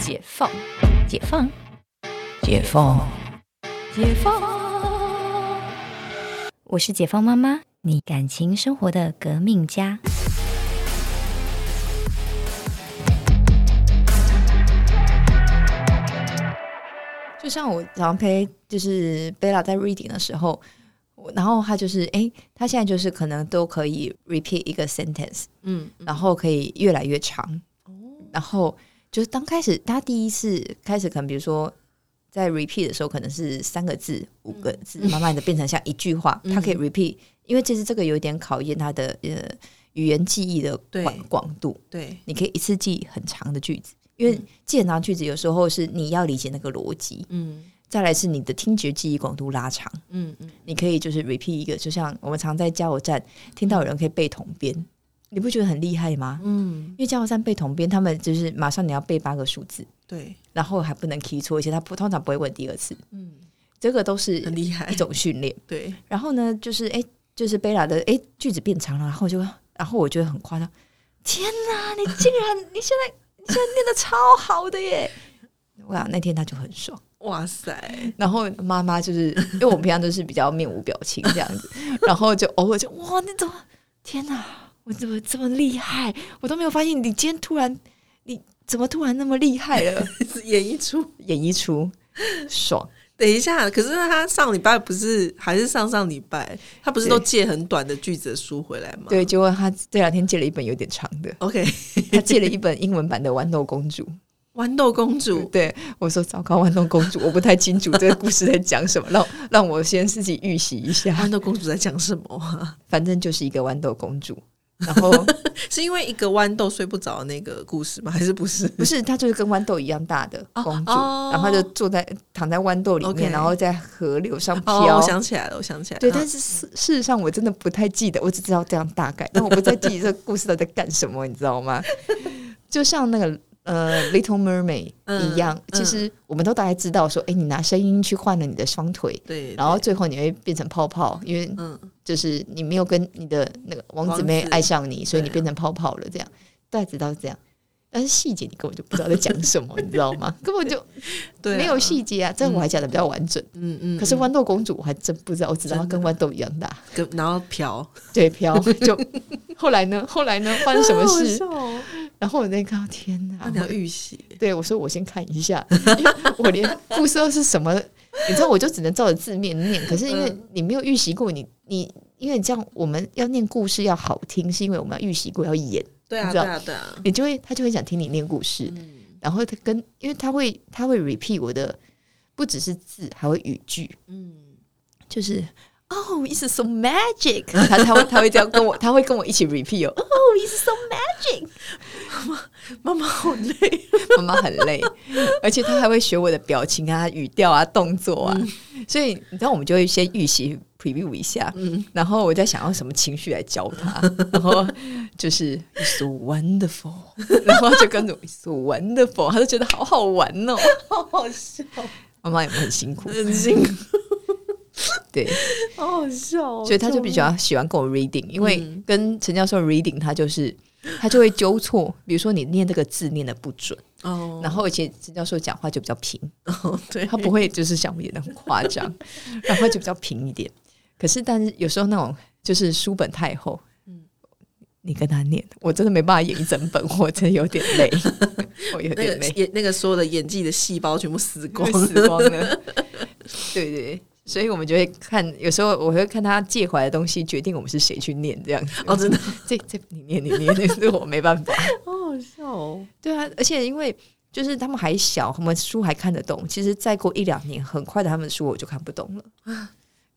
解放，解放，解放，解放。我是解放妈妈，你感情生活的革命家。就像我常陪就是贝拉在 reading 的时候，然后他就是诶，他现在就是可能都可以 repeat 一个 sentence，嗯，然后可以越来越长。然后就是当开始他第一次开始，可能比如说在 repeat 的时候，可能是三个字、五个字，慢慢的变成像一句话，他可以 repeat，因为其实这个有一点考验他的呃语言记忆的广广度。对，你可以一次记很长的句子，因为记很长句子有时候是你要理解那个逻辑，嗯。再来是你的听觉记忆广度拉长。嗯嗯，你可以就是 repeat 一个，就像我们常在加油站听到有人可以背统编，你不觉得很厉害吗？嗯，因为加油站背统编，他们就是马上你要背八个数字，对，然后还不能 key 错，而且他不通常不会问第二次，嗯，这个都是很厉害一，种训练。对，然后呢，就是哎，就是贝拉的哎句子变长了，然后就然后我觉得很夸张，天哪，你竟然你现在你现在念的超好的耶！哇，那天他就很爽。哇塞，然后妈妈就是因为我们平常都是比较面无表情这样子，然后就偶尔就哇，你怎么天哪，我怎么这么厉害？我都没有发现你今天突然你怎么突然那么厉害了？演一出。演一出爽，等一下，可是他上礼拜不是还是上上礼拜，他不是都借很短的句子的书回来吗？对，结果他这两天借了一本有点长的，，OK，他借了一本英文版的《豌豆公主》。豌豆公主，对我说：“糟糕，豌豆公主，我不太清楚这个故事在讲什么，让让我先自己预习一下。豌豆公主在讲什么啊？反正就是一个豌豆公主，然后 是因为一个豌豆睡不着那个故事吗？还是不是？不是，她就是跟豌豆一样大的公主，哦然后她就坐在躺在豌豆里面然后在河流上哦，飘。我想起来了，我想起来了。对，嗯但是事事实上我真的不太记得，我只知道这样大概，但我不太记得这个故事到底在干什么，你知道吗？就像那个呃《Little Mermaid》一样，嗯其实我们都大概知道说，哎，你拿声音去换了你的双腿，对，然后最后你会变成泡泡，因为嗯，就是你没有跟你的那个王子妹爱上你，所以你变成泡泡了，这样大家知道是这样。但是细节你根本就不知道在讲什么，你知道吗？根本就没有细节啊！这我还讲的比较完整。嗯嗯，可是嗯豌豆公主我还真不知道，我只知道她跟豌豆一样大。跟然后飘，对，飘 就后来呢？后来呢？发生什么事？然后我那看到天哪！那你要预习，对我说我先看一下，因 为我连故事都是什么，你知道，我就只能照着字面念。可是因为嗯你没有预习过，你你因为这样我们要念故事要好听，是因为我们要预习过要演，对啊对啊对啊，你就会他就会想听你念故事，然后他跟因为他会他会 repeat 我的不只是字，还会语句，嗯，就是。Oh, it's so magic！他他会他会这样跟我，他会跟我一起 repeat 哦。Oh, it's so magic！妈妈好累，妈妈很累，而且他还会学我的表情啊、语调啊、动作啊，所以你知道，我们就会先预习 preview 一下，嗯然后我在想要什么情绪来教他，然后就是 It's so wonderful，然后就跟着 so wonderful，他就觉得好好玩哦。好好笑，妈妈有没有很辛苦？很辛苦，对，好好笑哦，所以他就比较喜欢跟我 reading，因为跟陈教授 reading，他就是他就会纠错，比如说你念这个字念的不准，哦，然后而且陈教授讲话就比较平。哦对，他不会就是像我演的很夸张，然后就比较平一点。可是，但是有时候那种就是书本太厚，嗯你跟他念，我真的没办法演一整本，我真的有点累，我有点累，个演那个所有的演技的细胞全部死光，死光了。对对，所以我们就会看，有时候我会看他借回来的东西，决定我们是谁去念这样子。哦，真的，这这你念你念，这我没办法。好好笑哦，对啊，而且因为就是他们还小，他们书还看得懂。其实再过一两年，很快的他们的书我就看不懂了，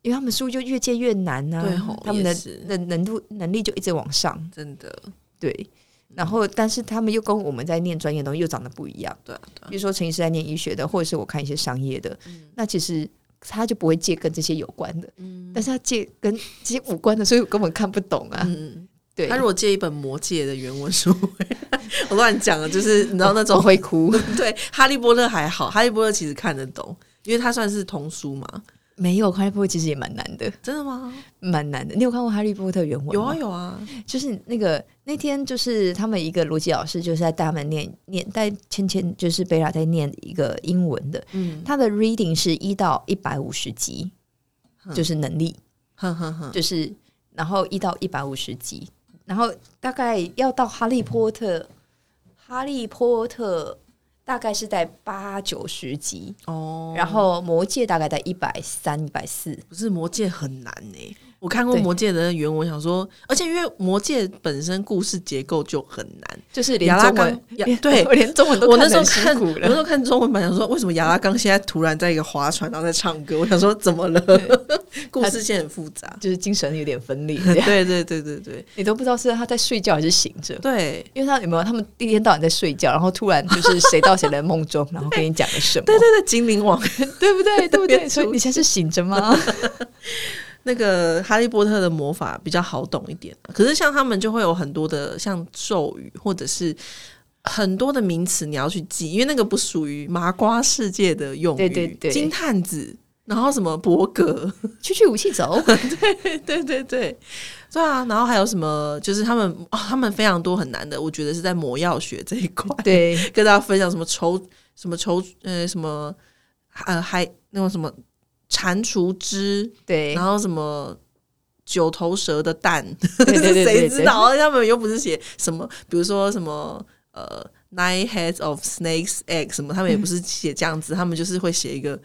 因为他们书就越借越难呐、他们的也是的能度能力就一直往上。真的，对，然后但是他们又跟我们在念专业的东西又长得不一样。对啊对啊比如说陈医师在念医学的，或者是我看一些商业的，那其实他就不会借跟这些有关的，但是他借跟这些无关的，所以我根本看不懂啊。嗯。对，他如果借一本《魔戒》的原文书，我乱讲了，就是 你知道那种会哭。对《哈利波特》还好，《哈利波特》其实看得懂，因为它算是童书嘛。没有，哈利波特其实也蛮难的，真的吗？蛮难的。你有看过哈利波特原文吗？有啊有啊，就是那个那天，就是他们一个逻辑老师，就是在带他们念念带芊芊，就是贝拉在念一个英文的，嗯，他的 reading 是一到一百五十级，就是能力，哼哼哼，就是然后一到一百五十级，然后大概要到哈利波特，哈利波特大概是在八九十级，哦，然后魔界大概在一百三、一百四，不是魔界很难呢、我看过魔戒的原文，想说，而且因为魔戒本身故事结构就很难，就是连中文对我 连中文都我那看时候看。我那时候看中文版，想说为什么亚拉冈现在突然在一个划船，然后在唱歌？我想说怎么了？故事线很复杂。就是精神有点分裂，对对对对对你都不知道是他在睡觉还是醒着。对因为他有没有他们一天到晚在睡觉，然后突然就是谁到谁的梦中，然后跟你讲了什么，对对对，精灵王对不对？对不对？所以你现在是醒着吗？那个哈利波特的魔法比较好懂一点，可是像他们就会有很多的像咒语或者是。很多的名词你要去记，因为那个不属于麻瓜世界的用语。对对对金探子，然后什么伯格，去去武器走，对对对对对啊，然后还有什么？就是他们、哦、他们非常多很难的，我觉得是在魔药学这一块，对跟大家分享什么抽什么抽呃什么呃还那种什么蟾蜍汁，对然后什么九头蛇的蛋，对对对对谁知道？他们又不是写什么，比如说什么呃 nine heads of snakes egg 什么，他们也不是写这样子，他们就是会写一个。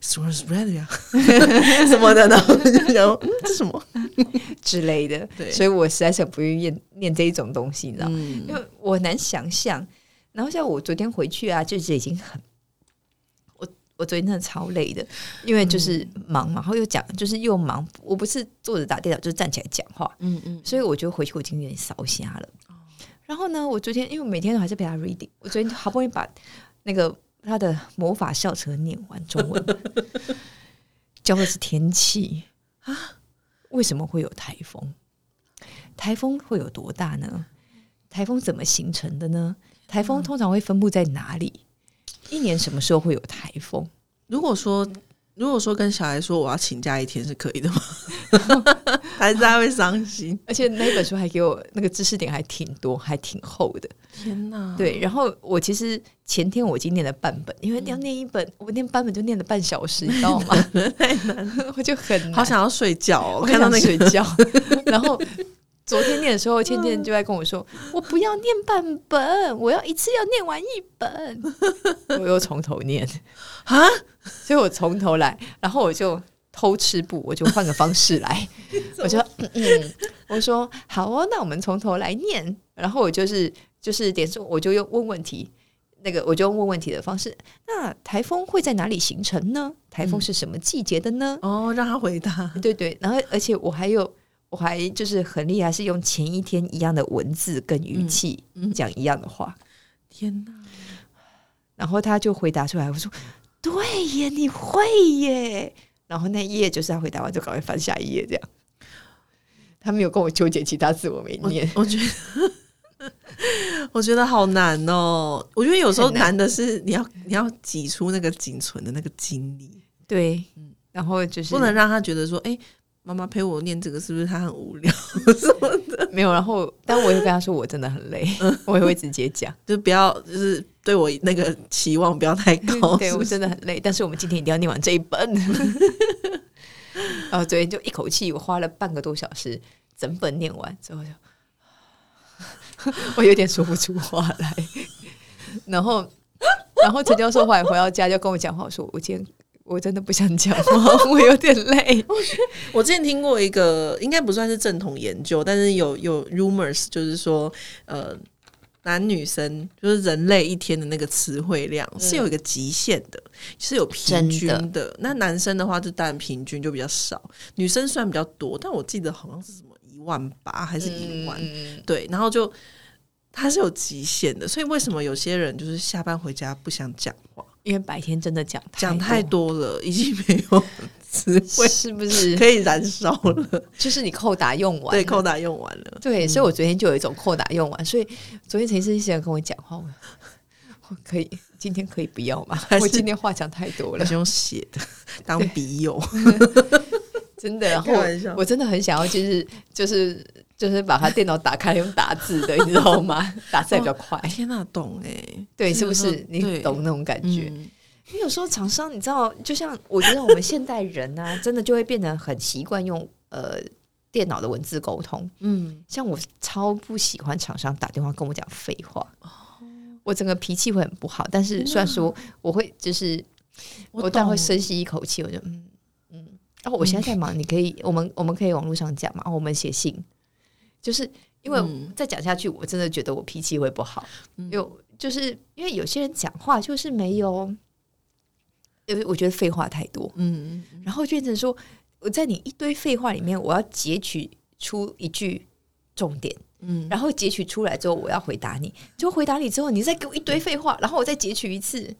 什么 spread 呀，什么的，然后就想说，嗯，这什么？之类的。对所以我实在是不愿意念念这一种东西，你知道吗？嗯因为我很难想象。然后像我昨天回去啊，就是已经很，我我昨天真的超累的，因为就是忙嘛，然后又讲，就是又忙，我不是坐着打电脑，就是站起来讲话，嗯嗯，所以我觉得回去我已经有点烧瞎了。然后呢，我昨天因为每天都还是陪他 reading，我昨天好不容易把那个他的魔法校车念完中文，教的是天气啊，为什么会有台风？台风会有多大呢？台风怎么形成的呢？台风通常会分布在哪里？一年什么时候会有台风？如果说如果说跟小孩说我要请假一天是可以的吗？还是他会伤心？而且那本书还给我那个知识点还挺多，还挺厚的。天哪！对，然后我其实前天我已经念了半本，因为要念一本，我念半本就念了半小时，你知道吗？太难了，我就很好想要睡觉哦！我看到那个睡觉。然后昨天念的时候，倩倩就在跟我说：“我不要念半本，我要一次要念完一本。”我又从头念啊，所以我从头来，然后我就偷吃不，我就换个方式来，我就嗯嗯，我说好哦，那我们从头来念。然后我就是就是点数，我就用问问题。那个我就用问问题的方式，那台风会在哪里形成呢？台风是什么季节的呢？哦，让他回答。对对，然后而且我还有，我还就是很厉害，是用前一天一样的文字跟语气讲一样的话，天哪！然后他就回答出来，我说对耶，你会耶。然后那一页就是他回答完就赶快翻下一页，这样。他没有跟我纠结其他字，我没念。我觉得，我觉得好难哦。我觉得有时候难难的是你要你要挤出那个仅存的那个精力，对，然后就是不能让他觉得说，哎、妈妈陪我念这个是不是她很无聊什么的？没有。然后，但我也跟她说我真的很累，我也会直接讲。就不要就是对我那个期望不要太高。对我真的很累，但是我们今天一定要念完这一本。然后昨天就一口气，我花了半个多小时，整本念完之后就，我有点说不出话来。然后，然后陈教授后来回到家就跟我讲话，说我今天我真的不想讲话，我有点累。我之前听过一个，应该不算是正统研究，但是有有 rumors，就是说，呃，男女生就是人类一天的那个词汇量是有一个极限的，是有平均真的。那男生的话，就当然平均就比较少，女生虽然比较多，但我记得好像是什么一万八还是一万，嗯对，然后就它是有极限的，所以为什么有些人就是下班回家不想讲话，因为白天真的讲讲太多，多了，已经没有词汇是不是？可以燃烧了。就是你扣打用完了，对，扣打用完了。对，所以我昨天就有一种扣打用完，所以昨天陈医生一直跟我讲话，我可以，今天可以不要吗？我今天话讲太多了，还是用写的当笔友，真的。然后我真的很想要，就是就是就是把他电脑打开用打字的，你知道吗？打字也比较快。天哪，懂哎，对，是不是？你懂那种感觉？嗯因为有时候厂商，你知道，就像我觉得我们现代人呢、真的就会变得很习惯用呃电脑的文字沟通。嗯，像我超不喜欢厂商打电话跟我讲废话，哦我整个脾气会很不好。但是虽然说我会就是我当然会深吸一口气，我就嗯嗯。然后我现在在忙，你可以我们我们可以网络上讲嘛，我们写信，就是因为嗯。再讲下去，我真的觉得我脾气会不好。有就是因为有些人讲话就是没有，因为我觉得废话太多，嗯，嗯然后就变成说我在你一堆废话里面，我要截取出一句重点。嗯，然后截取出来之后，我要回答你，就回答你之后，你再给我一堆废话，然后我再截取一次。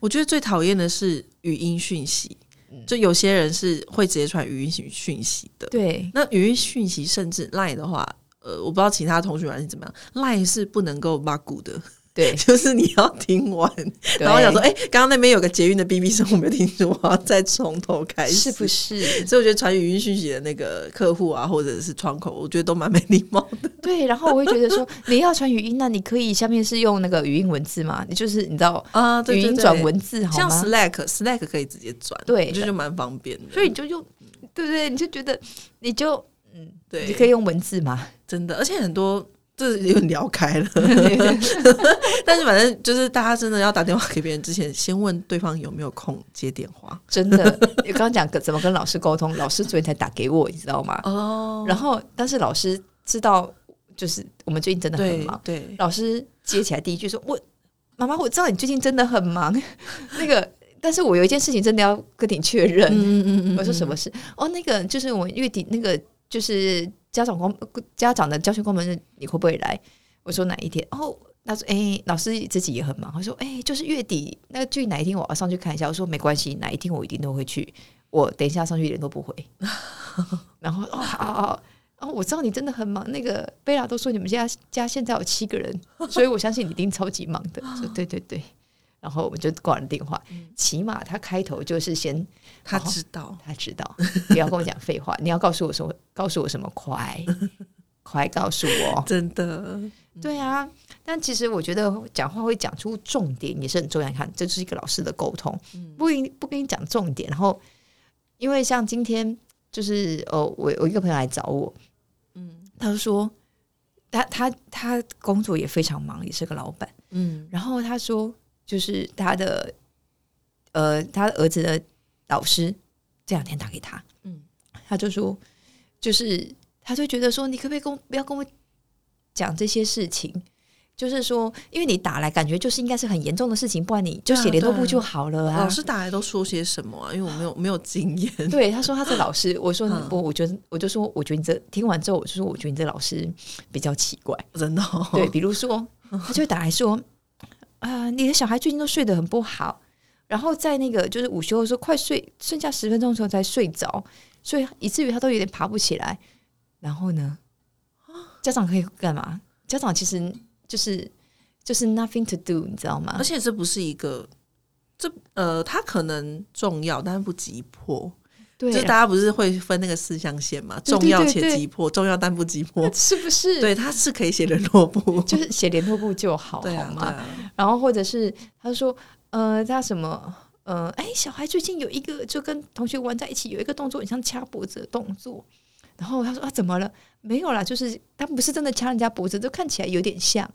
我觉得最讨厌的是语音讯息，嗯。就有些人是会直接传语音讯讯息的。对。那语音讯息甚至 Line 的话，呃，我不知道其他通讯软件怎么样，Line 是不能够 bug 的，对，就是你要听完，然后我想说，哎、刚刚那边有个捷运的 B B 声，我没有听出，我要再从头开始，是不？是？所以我觉得传语音讯息的那个客户啊，或者是窗口，我觉得都蛮没礼貌的。对，然后我会觉得说，你要传语音，那你可以下面是用那个语音文字嘛？你就是你知道啊，语音转文字好像吗？Slack，Slack 可以直接转，对这就蛮方便的。所以你就用，对不对？你就觉得你就对，你可以用文字嘛？真的，而且很多这有点聊开了，但是反正就是大家真的要打电话给别人之前，先问对方有没有空接电话。真的，你刚刚讲怎么跟老师沟通，老师昨天才打给我，你知道吗？哦然后，但是老师知道，就是我们最近真的很忙。对，老师接起来第一句说：“我妈妈，我知道你最近真的很忙，那个，但是我有一件事情真的要跟你确认。嗯嗯嗯我说什么事？哦，那个就是我月底那个就是家长公家长的教学公门日，你会不会来？我说哪一天？哦，他说哎、老师自己也很忙。他说哎、就是月底那个距哪一天我要上去看一下。我说没关系，哪一天我一定都会去。我等一下上去一点都不回。然后哦好好。哦，我知道你真的很忙。那个贝拉都说你们家家现在有七个人，所以我相信你一定超级忙的。对对对，然后我们就挂了电话。起码他开头就是先他知道，他知道，不要跟我讲废话，你要告诉我说，告诉我什么快，快告诉我。真的，对啊，但其实我觉得讲话会讲出重点也是很重要。你看，这就是一个老师的沟通，不跟不跟你讲重点，然后因为像今天就是呃，我我一个朋友来找我，嗯，他就说他他他工作也非常忙，也是个老板，嗯。然后他说，就是他的呃，他儿子的老师这两天打给他，嗯嗯，他就说，就是他就觉得说，你可不可以跟我不要跟我讲这些事情？就是说，因为你打来，感觉就是应该是很严重的事情，不然你就写联络簿就好了啊。老师打来都说些什么啊？因为我没有没有经验。对，他说他是老师，我说嗯我我觉得我就说，我觉得你这听完之后，我就说我觉得你这老师比较奇怪。真的、哦，对，比如说，他就打来说，啊、你的小孩最近都睡得很不好，然后在那个就是午休的时候，快睡剩下十分钟的时候才睡着，所以以至于他都有点爬不起来。然后呢，家长可以干嘛？家长其实就是就是 nothing to do，你知道吗而？且这不是一个，这呃，他可能重要，但是不急迫。对就是大家不是会分那个四象限嘛？重要且急迫，重要但不急迫。是不是？，对，他是可以写联络簿，就是写联络簿就好，对啊，好吗？啊，然后或者是他说，呃，他什么，呃，哎，小孩最近有一个就跟同学玩在一起，有一个动作很像掐脖子的动作。然后他说啊，怎么了？没有啦，就是他不是真的掐人家脖子，就看起来有点像。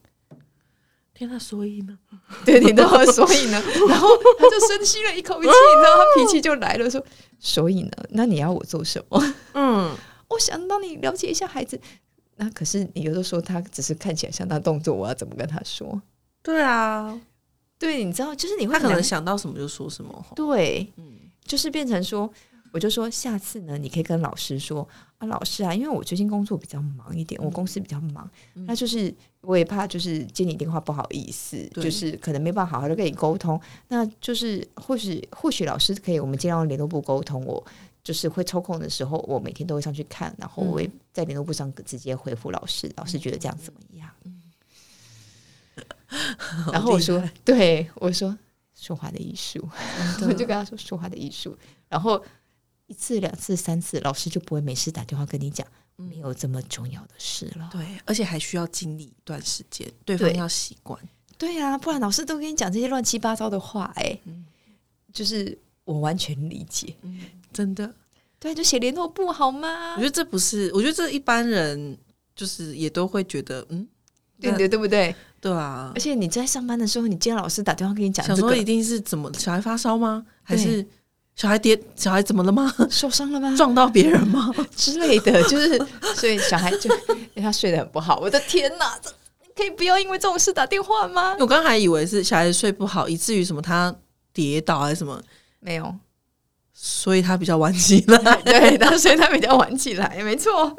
天呐，所以呢？对，你知道，所以呢，然后他就深吸了一口气，你知道，他脾气就来了，说，所以呢，那你要我做什么？嗯，我想让你了解一下孩子。那可是你有的时候他只是看起来像他动作，我要怎么跟他说？对啊，对，你知道，就是你会可能想到什么就说什么。对，就是变成说，我就说下次呢，你可以跟老师说啊，老师啊，因为我最近工作比较忙一点，我公司比较忙，那就是我也怕就是接你电话不好意思，就是可能没办法好好的跟你沟通，那就是或许或许老师可以，我们尽量用联络部沟通我。就是会抽空的时候，我每天都会上去看，然后我会在联络簿上直接回复老师。老师觉得这样怎么样？然后我说，对我说说话的艺术，我就跟他说说话的艺术。然后一次、两次、三次，老师就不会没事打电话跟你讲，没有这么重要的事了。对，而且还需要经历一段时间，对方要习惯。对啊，不然老师都跟你讲这些乱七八糟的话、哎、就是我完全理解。真的，对，就写联络簿好吗我觉？得这不是，我觉得这一般人就是也都会觉得，嗯，对对对不对？对啊而，且你在上班的时候，你见到老师打电话跟你讲这个想说一定是怎么小孩发烧吗？还是小孩跌小孩怎么了吗？受伤了吗？撞到别人吗？之类的，就是所以小孩就因为他睡得很不好。我的天哪，这可以不要因为这种事打电话吗？我刚还以为是小孩子睡不好，以至于什么他跌倒还是什么，没有，所以他比较晚起来。对，他所以他比较晚起来，没错，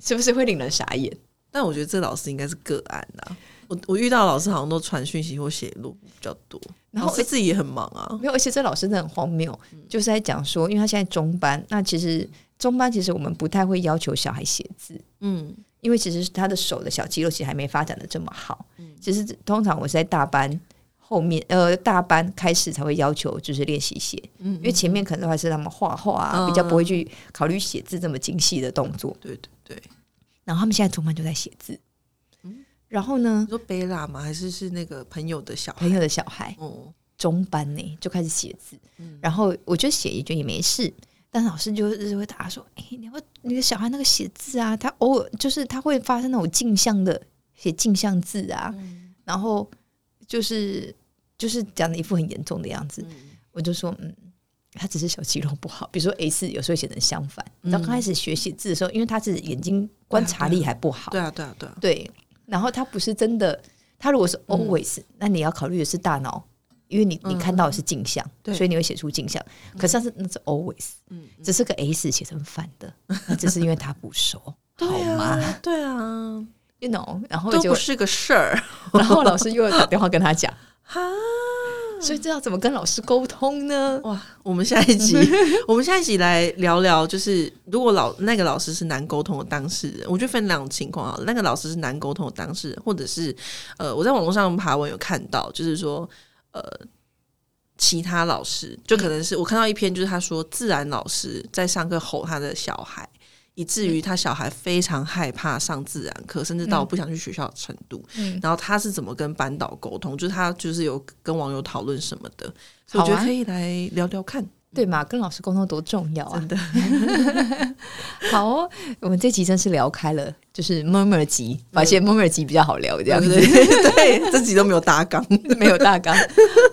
是不是会令人傻眼？但我觉得这老师应该是个案啦。我我遇到老师好像都传讯息或写录比较多，然后老师自己也很忙啊。没有，而且这老师真的很荒谬，就是在讲说，因为他现在中班，那其实中班其实我们不太会要求小孩写字，嗯，因为其实他的手的小肌肉其实还没发展的这么好。其实通常我是在大班后面，呃，大班开始才会要求就是练习写，嗯因为前面可能都还是他们画画啊，嗯比较不会去考虑写字这么精细的动作。对对对。然后他们现在中班就在写字，然后呢你，说贝拉吗？还是是那个朋友的小孩？朋友的小孩哦，中班呢就开始写字，嗯然后我觉得写也就也没事。但老师就是会打说：“哎、你要你的小孩那个写字啊，他偶尔就是他会发生那种镜像的写镜像字啊，嗯然后就是就是讲的一副很严重的样子。我就说，嗯，他只是小肌肉不好，比如说 A 四有时候写成相反。然后刚开始学写字的时候，因为他是眼睛观察力还不好，对啊对啊对啊，对，然后他不是真的，他如果是嗯。always，、那你要考虑的是大脑，因为你你看到的是镜像，对。所以你会写出镜像。可是那是那是 always，嗯，只是个 S 写成反的，那只是因为他不熟，好对吗？啊对啊，？You know，然后就都不是个事儿。然后老师又打电话跟他讲，哈，所以这要怎么跟老师沟通呢？哇，我们下一集，我们下一集来聊聊，就是如果老那个老师是难沟通的当事人，我觉得分两种情况啊，那个老师是难沟通的当事人，或者是呃，我在网络上爬文有看到，就是说呃。其他老师就可能是我看到一篇，就是他说自然老师在上课吼他的小孩，以至于他小孩非常害怕上自然课，甚至到不想去学校的程度。嗯然后他是怎么跟班导沟通？就是他就是有跟网友讨论什么的，所以我觉得可以来聊聊看。对嘛，跟老师沟通多重要啊！真的，好哦，我们这集真是聊开了，就是 murmur 集，发现 murmur 集比较好聊，这样子。对对 对，这集都没有大纲。没有大纲。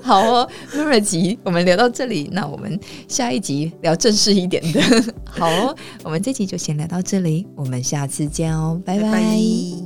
好哦 m u r 集我们聊到这里，那我们下一集聊正式一点的。好哦，我们这集就先聊到这里，我们下次见哦，拜拜拜拜